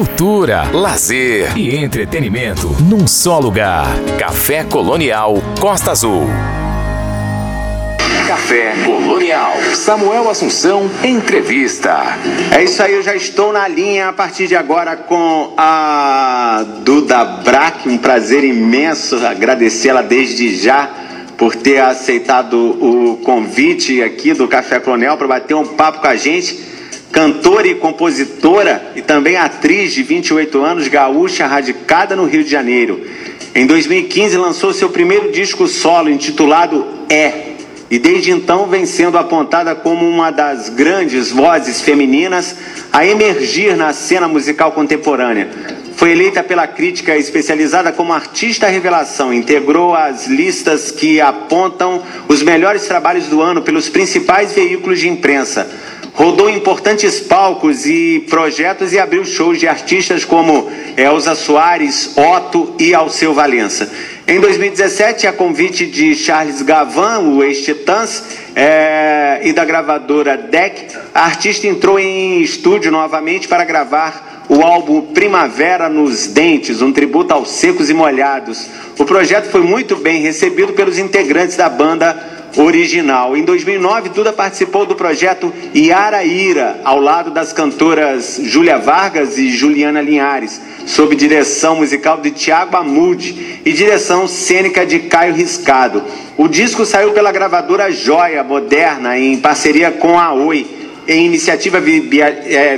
cultura, lazer e entretenimento num só lugar. Café Colonial Costa Azul. Café Colonial. Samuel Assunção, entrevista. É isso aí, eu já estou na linha a partir de agora com a Duda Brack. Um prazer imenso agradecê-la desde já por ter aceitado o convite aqui do Café Colonial para bater um papo com a gente cantora e compositora e também atriz de 28 anos, gaúcha, radicada no Rio de Janeiro. Em 2015 lançou seu primeiro disco solo intitulado É, e desde então vem sendo apontada como uma das grandes vozes femininas a emergir na cena musical contemporânea. Foi eleita pela crítica especializada como artista revelação, integrou as listas que apontam os melhores trabalhos do ano pelos principais veículos de imprensa rodou importantes palcos e projetos e abriu shows de artistas como Elza Soares, Otto e Alceu Valença. Em 2017, a convite de Charles Gavan, o ex-Titãs, é, e da gravadora DEC, a artista entrou em estúdio novamente para gravar o álbum Primavera nos Dentes, um tributo aos secos e molhados. O projeto foi muito bem recebido pelos integrantes da banda original. Em 2009, Duda participou do projeto Iaraíra, ao lado das cantoras Júlia Vargas e Juliana Linhares, sob direção musical de Tiago Amude e direção cênica de Caio Riscado. O disco saiu pela gravadora Joia Moderna, em parceria com a Oi, em iniciativa é,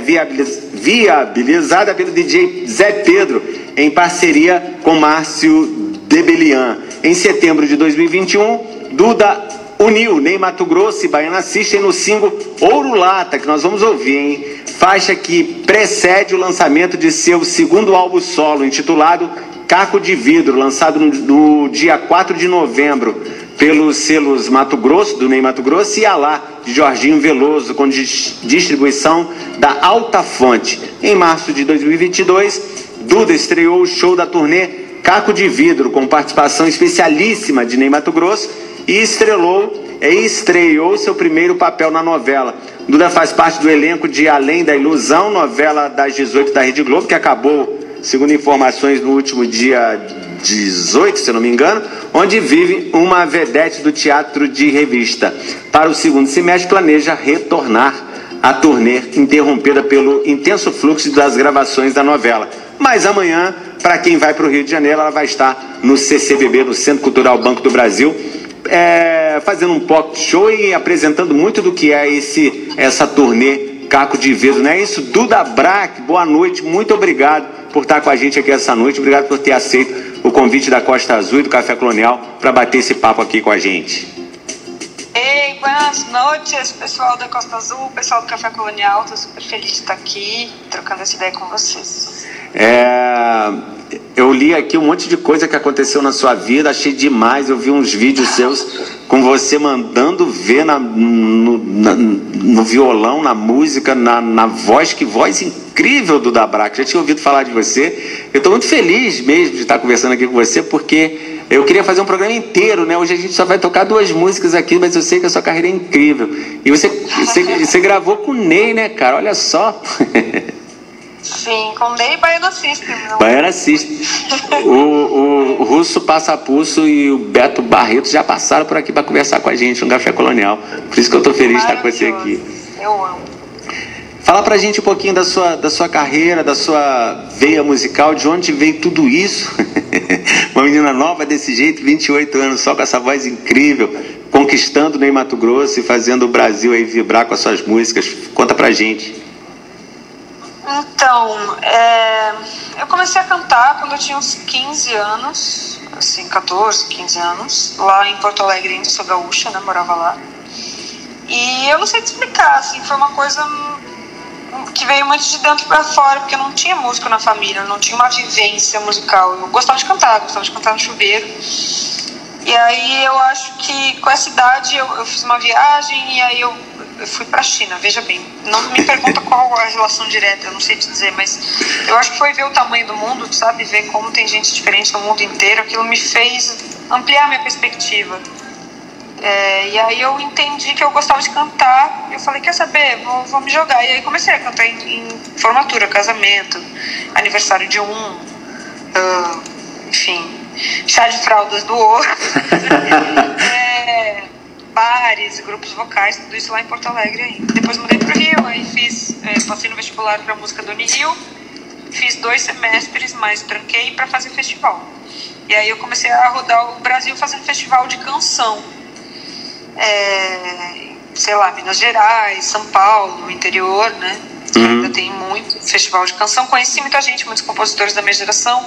viabilizada pelo DJ Zé Pedro, em parceria com Márcio Debelian. Em setembro de 2021, Duda uniu Ney Mato Grosso e Baiana System no single Ouro Lata, que nós vamos ouvir, hein? Faixa que precede o lançamento de seu segundo álbum solo, intitulado Caco de Vidro, lançado no, no dia 4 de novembro pelos selos Mato Grosso, do Ney Mato Grosso, e Alá, de Jorginho Veloso, com distribuição da Alta Fonte. Em março de 2022, Duda estreou o show da turnê Caco de Vidro, com participação especialíssima de Ney Mato Grosso e estrelou e estreou seu primeiro papel na novela. Duda faz parte do elenco de Além da Ilusão, novela das 18 da Rede Globo, que acabou, segundo informações, no último dia 18, se não me engano, onde vive uma vedete do teatro de revista. Para o segundo semestre, planeja retornar à turnê interrompida pelo intenso fluxo das gravações da novela. Mas amanhã, para quem vai para o Rio de Janeiro, ela vai estar no CCBB, no Centro Cultural Banco do Brasil, é, fazendo um pop show e apresentando muito do que é esse essa turnê Caco de Vidro, não é isso? Duda Brack, boa noite, muito obrigado por estar com a gente aqui essa noite, obrigado por ter aceito o convite da Costa Azul e do Café Colonial para bater esse papo aqui com a gente. Ei, boas noites, pessoal da Costa Azul, pessoal do Café Colonial, estou super feliz de estar aqui trocando essa ideia com vocês. É, eu li aqui um monte de coisa que aconteceu na sua vida, achei demais. Eu vi uns vídeos seus com você mandando ver na, no, na, no, violão, na música, na, na, voz. Que voz incrível do Dabrac. Já tinha ouvido falar de você. Eu estou muito feliz mesmo de estar conversando aqui com você, porque eu queria fazer um programa inteiro, né? Hoje a gente só vai tocar duas músicas aqui, mas eu sei que a sua carreira é incrível. E você, você, você gravou com o Ney, né, cara? Olha só. Sim, com Ney e Baiana System. Não? Baiana System. o, o, Russo Passa Pulso e o Beto Barreto já passaram por aqui para conversar com a gente no Café Colonial. Por isso que eu estou feliz de estar com você aqui. Eu amo. Fala pra gente um pouquinho da sua, da sua carreira, da sua veia musical, de onde veio tudo isso. Uma menina nova desse jeito, 28 anos, só com essa voz incrível, conquistando no Mato Grosso e fazendo o Brasil aí vibrar com as suas músicas. Conta pra gente. Então, é, eu comecei a cantar quando eu tinha uns 15 anos, assim, 14, 15 anos, lá em Porto Alegre, ainda sou gaúcha, né, morava lá. E eu não sei te explicar, assim, foi uma coisa que veio muito de dentro para fora, porque eu não tinha música na família, não tinha uma vivência musical. Eu gostava de cantar, gostava de cantar no chuveiro. E aí eu acho que com essa idade eu, eu fiz uma viagem e aí eu eu fui para a China, veja bem. Não me pergunta qual a relação direta, eu não sei te dizer, mas eu acho que foi ver o tamanho do mundo, sabe? Ver como tem gente diferente no mundo inteiro. Aquilo me fez ampliar minha perspectiva. É, e aí eu entendi que eu gostava de cantar. Eu falei, quer saber? Vou, vou me jogar. E aí comecei a cantar em, em formatura, casamento. aniversário de um, uh, enfim, chá de fraldas do outro, é, bares, grupos vocais, tudo isso lá em Porto Alegre ainda. Depois mudei para o Rio, aí fiz, é, passei no vestibular para música do Unirio, fiz dois semestres, mas tranquei para fazer festival. E aí eu comecei a rodar o Brasil fazendo festival de canção. É, sei lá, Minas Gerais, São Paulo, interior, né? Uhum. Ainda tem muito festival de canção. Conheci muita gente, muitos compositores da minha geração.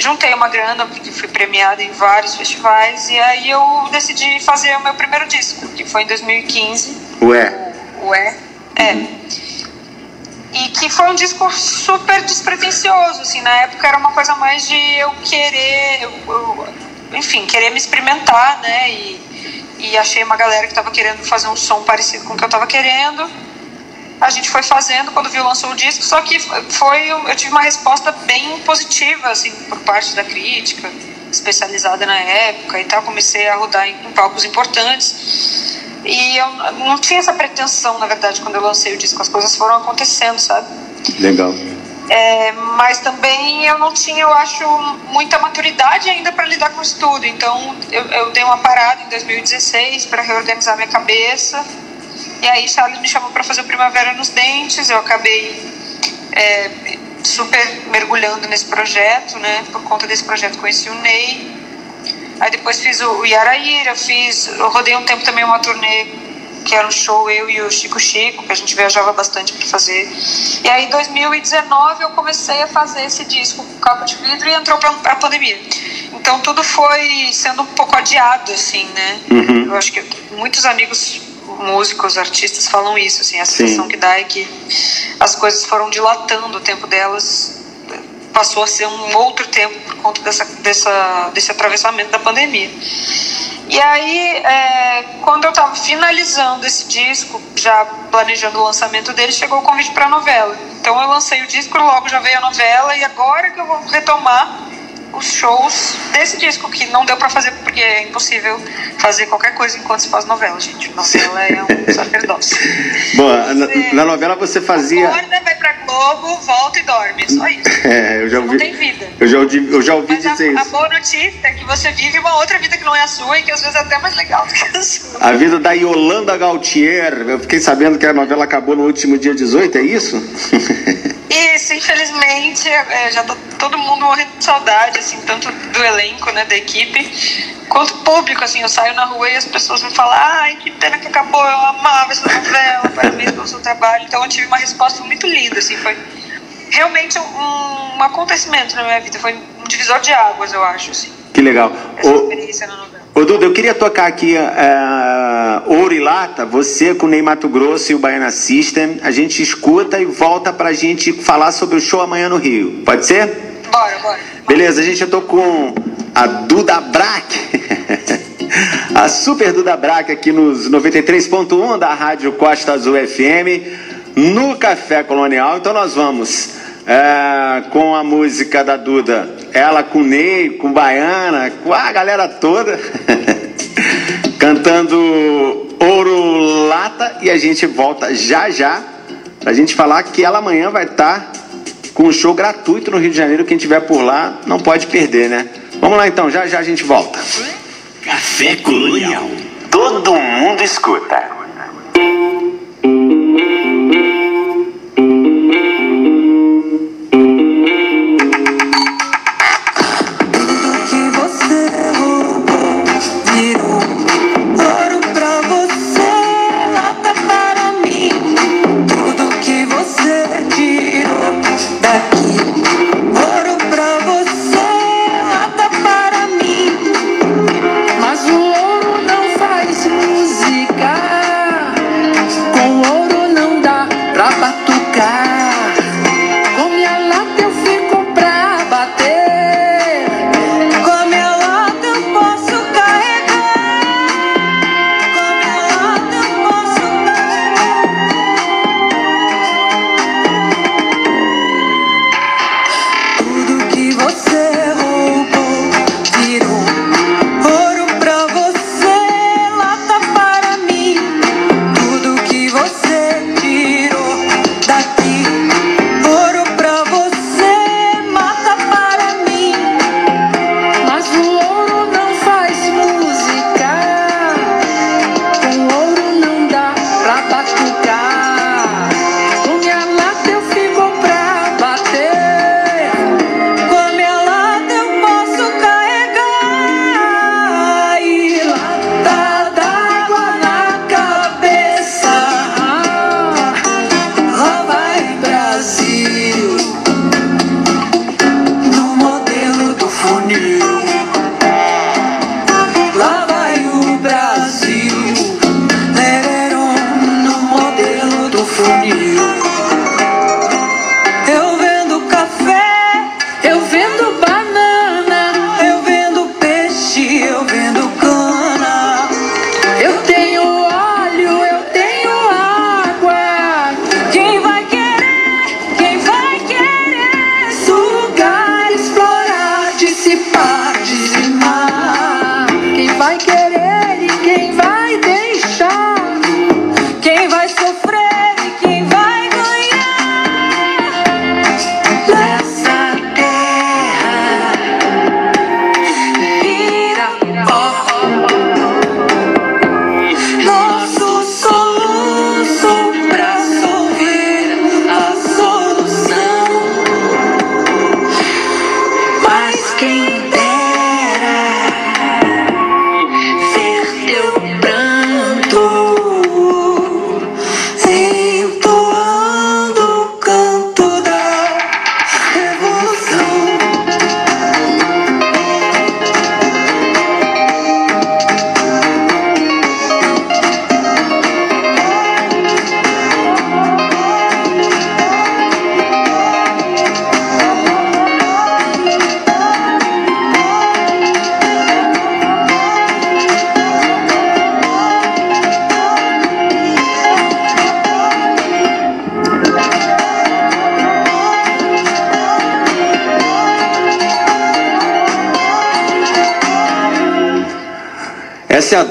Juntei uma grana, porque fui premiada em vários festivais. E aí eu decidi fazer o meu primeiro disco, que foi em 2015. Ué. O Ué. É. Uhum. E que foi um disco super despretensioso, assim. Na época era uma coisa mais de eu querer... Eu, eu, enfim, querer me experimentar, né? E e achei uma galera que estava querendo fazer um som parecido com o que eu estava querendo. A gente foi fazendo quando viu lançou o disco, só que foi eu tive uma resposta bem positiva assim por parte da crítica especializada na época e tal. Comecei a rodar em, em palcos importantes e eu não tinha essa pretensão, na verdade, quando eu lancei o disco. As coisas foram acontecendo, sabe? Legal. É, mas também eu não tinha, eu acho, muita maturidade ainda para lidar com isso tudo. Então eu, eu dei uma parada em 2016 para reorganizar minha cabeça. E aí Charles me chamou para fazer o Primavera nos Dentes. Eu acabei é, super mergulhando nesse projeto, né? Por conta desse projeto conheci o Ney. Aí depois fiz o Yaraíra, fiz, eu rodei um tempo também uma turnê que era um show eu e o Chico Chico, que a gente viajava bastante para fazer. E aí em 2019 eu comecei a fazer esse disco com capa de vidro e entrou para a pandemia. Então tudo foi sendo um pouco adiado, assim, né? Uhum. Eu acho que muitos amigos músicos, artistas falam isso, assim, a sensação Sim. que dá é que as coisas foram dilatando o tempo delas passou a ser um outro tempo por conta dessa, dessa, desse atravessamento da pandemia. E aí, é, quando eu estava finalizando esse disco, já planejando o lançamento dele, chegou o convite para a novela. Então eu lancei o disco, logo já veio a novela, e agora que eu vou retomar os shows desse disco, que não deu para fazer porque é impossível fazer qualquer coisa enquanto se faz novela, gente. Novela é um sacerdócio. Bom, na, na, novela você fazia. Acorda, vai pra Globo, volta e dorme. Só isso. É, eu já ouvi. Não tem vida. Eu já ouvi, eu já ouvi Mas dizer a, isso. A boa notícia é que você vive uma outra vida que não é a sua e que às vezes é até mais legal do que a sua. A vida da Yolanda Gautier. Eu fiquei sabendo que a novela acabou no último dia 18, é isso? Isso, infelizmente, é, já tô todo mundo morrendo de saudade, assim, tanto do elenco, né, da equipe, quanto público, assim, eu saio na rua e as pessoas me falam, ai, que pena que acabou, eu amava essa novela, parabéns pelo seu trabalho. Então eu tive uma resposta muito linda, assim, foi realmente um, um acontecimento na minha vida, foi um divisor de águas, eu acho, assim. Que legal. Essa o... experiência na novela. Ô Duda, eu queria tocar aqui uh, Ouro e Lata, você com o Ney Mato Grosso e o Baiana System. A gente escuta e volta pra gente falar sobre o show amanhã no Rio. Pode ser? Bora, bora. Beleza, a gente, eu tô com a Duda Brack. a super Duda Brack aqui nos 93.1 da Rádio Costa Azul FM, no Café Colonial. Então nós vamos é, com a música da Duda, ela com Ney, com Baiana, com a galera toda, cantando Ouro Lata e a gente volta já já pra gente falar que ela amanhã vai estar tá com um show gratuito no Rio de Janeiro, quem tiver por lá não pode perder, né? Vamos lá então, já já a gente volta. Café Colonial. Todo mundo escuta.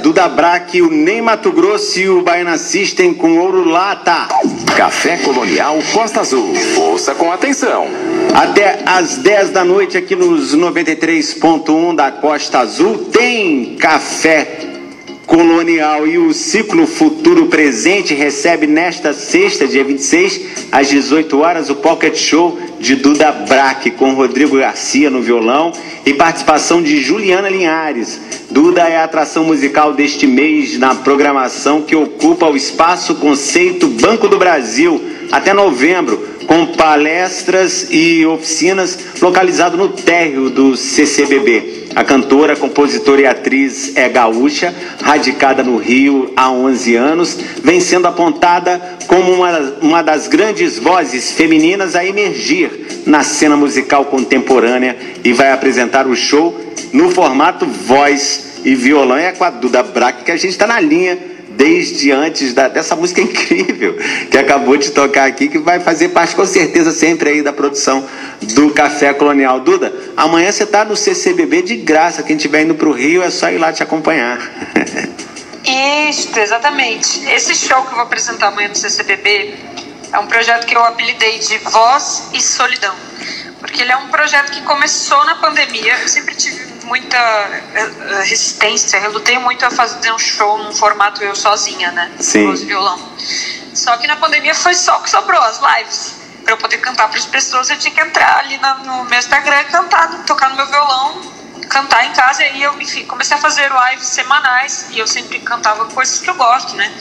Duda Braque, o Ney Mato Grosso e o Baiana System com Ouro Lata. Café Colonial Costa Azul. Ouça com atenção. Até às 10 da noite aqui nos 93.1 da Costa Azul tem café colonial e o ciclo futuro presente recebe nesta sexta, dia 26, às 18 horas, o Pocket Show de Duda Braque com Rodrigo Garcia no violão e participação de Juliana Linhares. Duda é a atração musical deste mês na programação que ocupa o espaço Conceito Banco do Brasil até novembro, com palestras e oficinas localizado no térreo do CCBB. A cantora, compositora e atriz é gaúcha, radicada no Rio há 11 anos, vem sendo apontada como uma, uma das grandes vozes femininas a emergir na cena musical contemporânea e vai apresentar o show no formato voz e violão. É com a Duda Braque que a gente está na linha desde antes da, dessa música incrível que acabou de tocar aqui, que vai fazer parte com certeza sempre aí da produção do Café Colonial. Duda, amanhã você está no CCBB de graça, quem estiver indo para o Rio é só ir lá te acompanhar. Isso, exatamente. Esse show que eu vou apresentar amanhã no CCBB é um projeto que eu apelidei de Voz e Solidão, porque ele é um projeto que começou na pandemia. Eu sempre tive muita eh, eh, resistência, eu lutei muito a fazer um show num formato eu sozinha, né? Sim. Voz violão. Só que na pandemia foi só o que sobrou, as lives. Para eu poder cantar para as pessoas, eu tinha que entrar ali no meu Instagram e cantar, tocar no meu violão, cantar em casa. E eu, enfim, comecei a fazer lives semanais e eu sempre cantava coisas que eu gosto, né?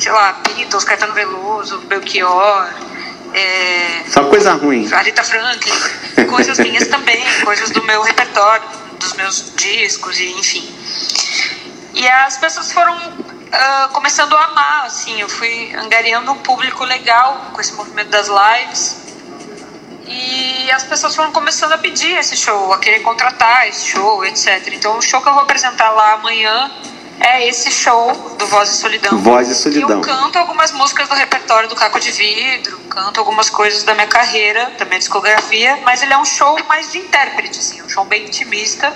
Sei lá, Beatles, Caetano Veloso, Belchior. É... Só coisa ruim. Arita Franklin, coisas minhas também, coisas do meu repertório dos meus discos e enfim. E as pessoas foram uh, começando a amar, assim, eu fui angariando um público legal com esse movimento das lives. E as pessoas foram começando a pedir esse show, a querer contratar esse show, etc. Então o show que eu vou apresentar lá amanhã é esse show do Voz e Solidão. Voz e Solidão. E eu canto algumas músicas do repertório do Caco de Vidro, canto algumas coisas da minha carreira, da minha discografia, mas ele é um show mais de intérprete, assim, um show bem intimista,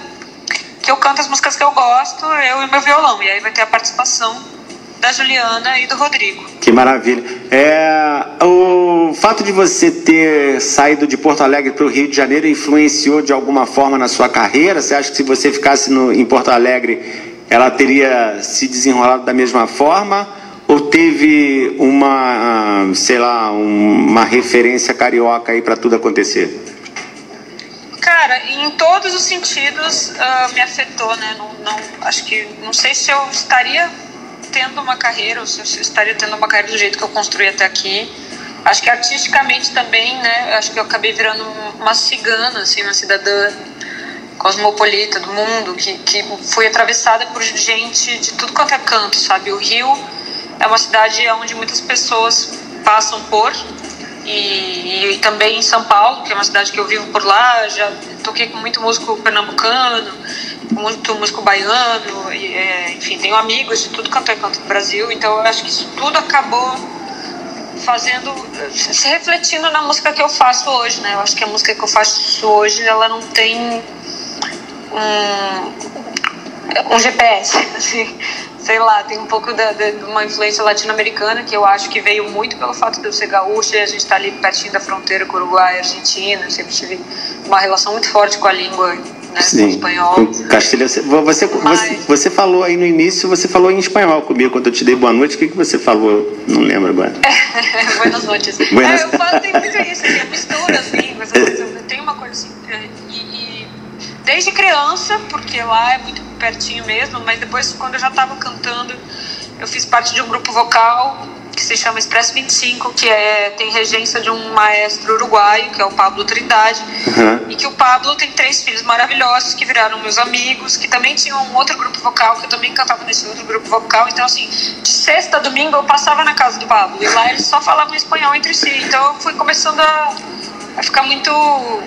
que eu canto as músicas que eu gosto, eu e meu violão, e aí vai ter a participação da Juliana e do Rodrigo. Que maravilha. É, o fato de você ter saído de Porto Alegre para o Rio de Janeiro influenciou de alguma forma na sua carreira? Você acha que se você ficasse no, em Porto Alegre ela teria se desenrolado da mesma forma ou teve uma, sei lá, uma referência carioca aí para tudo acontecer? Cara, em todos os sentidos uh, me afetou, né? Não, não, acho que não sei se eu estaria tendo uma carreira ou se eu estaria tendo uma carreira do jeito que eu construí até aqui acho que artisticamente também, né? Acho que eu acabei virando uma cigana, assim, uma cidadã cosmopolita do mundo, que, que foi atravessada por gente de tudo quanto é canto, sabe? O Rio é uma cidade onde muitas pessoas passam por, e, e, também em São Paulo, que é uma cidade que eu vivo por lá, já toquei com muito músico pernambucano, muito músico baiano, e, é, enfim, tenho amigos de tudo quanto é canto do Brasil, então eu acho que isso tudo acabou fazendo, se refletindo na música que eu faço hoje, né? Eu acho que a música que eu faço hoje, ela não tem um, um GPS, assim, sei lá, tem um pouco de, de uma influência latino-americana que eu acho que veio muito pelo fato de eu ser gaúcha e a gente estar tá ali pertinho da fronteira com o Uruguai e Argentina. Eu sempre tive uma relação muito forte com a língua, né, Sim, espanhol. Com castelhano. Você, Mas... você, você falou aí no início, você falou em espanhol comigo quando eu te dei boa noite. O que, que você falou? Não lembro agora. Buenas noites. Buenas... É, eu falo, tem muito isso, assim, a mistura, assim, mas tem uma coisa assim. É, e, e desde criança, porque lá é muito pertinho mesmo, mas depois, quando eu já estava cantando, eu fiz parte de um grupo vocal que se chama Expresso 25, que é, tem regência de um maestro uruguaio, que é o Pablo Trindade, uhum. e que o Pablo tem três filhos maravilhosos que viraram meus amigos, que também tinham um outro grupo vocal, que eu também cantava nesse outro grupo vocal. Então, assim, de sexta a domingo eu passava na casa do Pablo, e lá eles só falavam espanhol entre si. Então, eu fui começando a a ficar muito,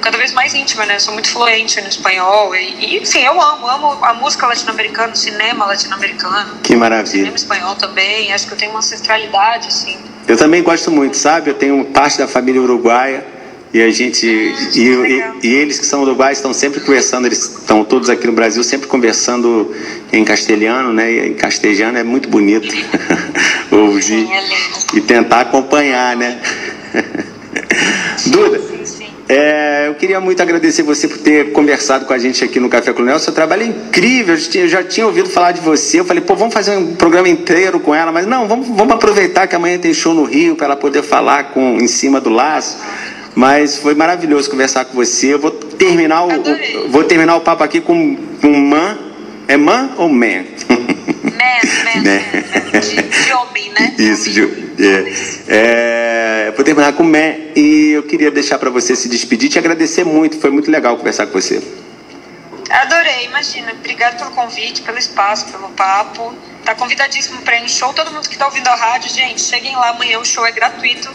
cada vez mais íntima, né? Eu sou muito fluente no espanhol e, e enfim, eu amo, amo a música latino-americana, o cinema latino-americano. Que maravilha. Cinema espanhol também, acho que eu tenho uma ancestralidade, assim. Eu também gosto muito, sabe? Eu tenho parte da família uruguaia e a gente hum, e, e, e, eles que são uruguaios estão sempre conversando, eles estão todos aqui no Brasil sempre conversando em castelhano, né? E em castelhano é muito bonito ouvir Sim, é e tentar acompanhar, né? Duda, é, eu queria muito agradecer você por ter conversado com a gente aqui no Café Colonial. Seu trabalho é incrível. Eu já tinha ouvido falar de você. Eu falei, pô, vamos fazer um programa inteiro com ela, mas não, vamos, vamos aproveitar que amanhã tem show no Rio para ela poder falar com em cima do laço. Mas foi maravilhoso conversar com você. Eu vou terminar o, o vou terminar o papo aqui com, com man. É man ou man? Man, man, man. De, de homem, né? Isso, de, é, é, vou terminar com man e eu queria deixar para você se despedir, te agradecer muito. Foi muito legal conversar com você. Adorei, imagina. Obrigado pelo convite, pelo espaço, pelo papo. Tá convidadíssimo para ir no show. Todo mundo que tá ouvindo a rádio, gente, cheguem lá amanhã. O show é gratuito.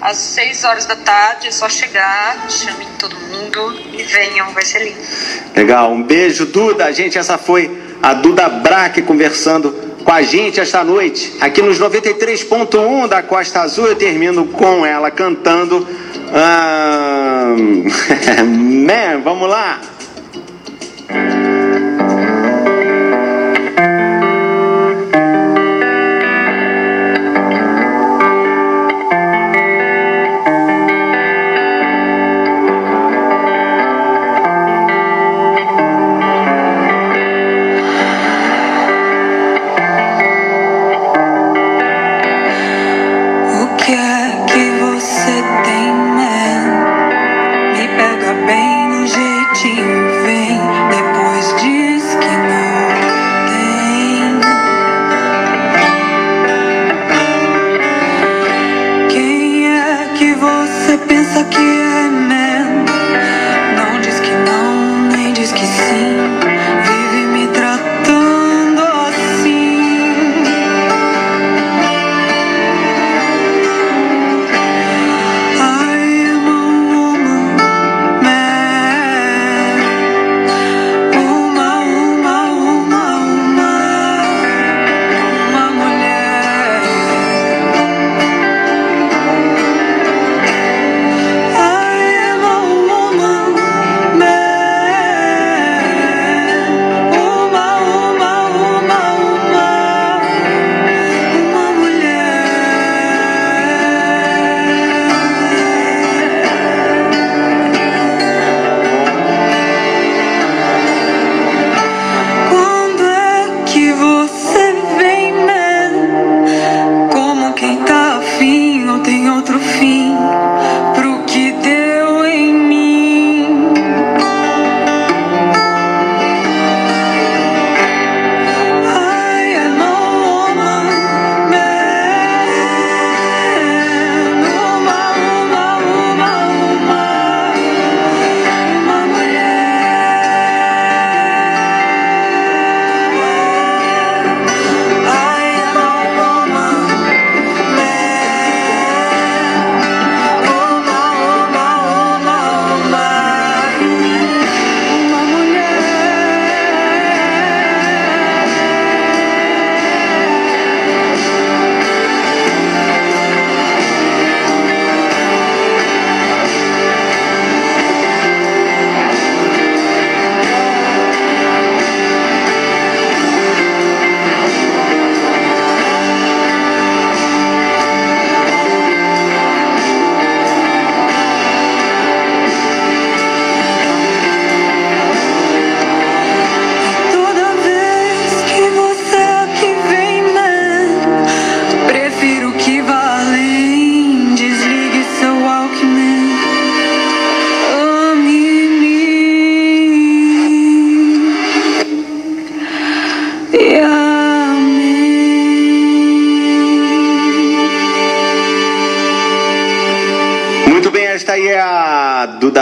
Às 6 horas da tarde, é só chegar, chamem todo mundo e venham, vai ser lindo. Legal, um beijo, Duda. Gente, essa foi a Duda Braque conversando com a gente esta noite, aqui nos 93.1 da Costa Azul. Eu termino com ela cantando. Man, vamos lá.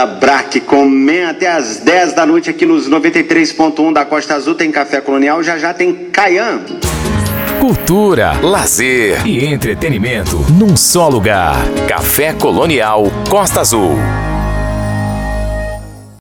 Duda Braque. Comem até as 10 da noite aqui nos 93.1 da Costa Azul. Tem Café Colonial. Já já tem Caian. Cultura, lazer e entretenimento num só lugar. Café Colonial Costa Azul.